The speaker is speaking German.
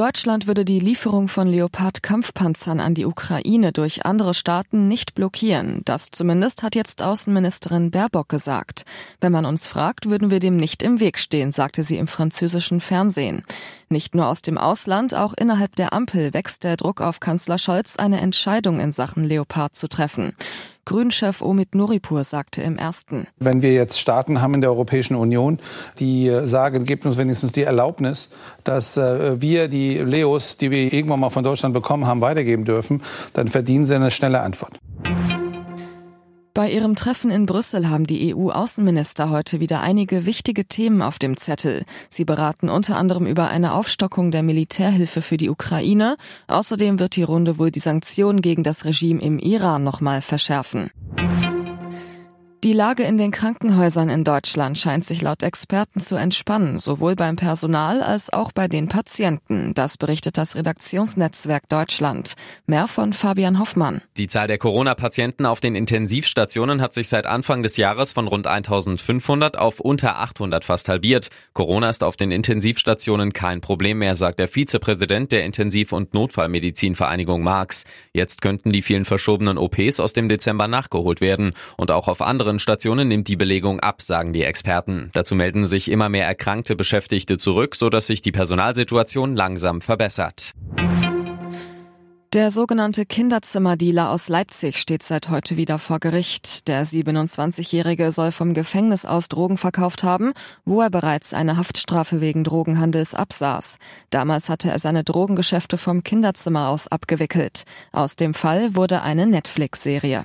Deutschland würde die Lieferung von Leopard-Kampfpanzern an die Ukraine durch andere Staaten nicht blockieren. Das zumindest hat jetzt Außenministerin Baerbock gesagt. Wenn man uns fragt, würden wir dem nicht im Weg stehen, sagte sie im französischen Fernsehen. Nicht nur aus dem Ausland, auch innerhalb der Ampel wächst der Druck auf Kanzler Scholz, eine Entscheidung in Sachen Leopard zu treffen. Grünchef Omid Nuripur sagte im ersten. Wenn wir jetzt Staaten haben in der Europäischen Union, die sagen, gebt uns wenigstens die Erlaubnis, dass äh, wir die Leos, die wir irgendwann mal von Deutschland bekommen haben, weitergeben dürfen, dann verdienen sie eine schnelle Antwort. Bei ihrem Treffen in Brüssel haben die EU-Außenminister heute wieder einige wichtige Themen auf dem Zettel. Sie beraten unter anderem über eine Aufstockung der Militärhilfe für die Ukraine. Außerdem wird die Runde wohl die Sanktionen gegen das Regime im Iran nochmal verschärfen. Die Lage in den Krankenhäusern in Deutschland scheint sich laut Experten zu entspannen, sowohl beim Personal als auch bei den Patienten. Das berichtet das Redaktionsnetzwerk Deutschland. Mehr von Fabian Hoffmann. Die Zahl der Corona-Patienten auf den Intensivstationen hat sich seit Anfang des Jahres von rund 1500 auf unter 800 fast halbiert. Corona ist auf den Intensivstationen kein Problem mehr, sagt der Vizepräsident der Intensiv- und Notfallmedizinvereinigung Marx. Jetzt könnten die vielen verschobenen OPs aus dem Dezember nachgeholt werden und auch auf andere anderen Stationen nimmt die Belegung ab, sagen die Experten. Dazu melden sich immer mehr erkrankte Beschäftigte zurück, sodass sich die Personalsituation langsam verbessert. Der sogenannte Kinderzimmerdealer aus Leipzig steht seit heute wieder vor Gericht. Der 27-Jährige soll vom Gefängnis aus Drogen verkauft haben, wo er bereits eine Haftstrafe wegen Drogenhandels absaß. Damals hatte er seine Drogengeschäfte vom Kinderzimmer aus abgewickelt. Aus dem Fall wurde eine Netflix-Serie.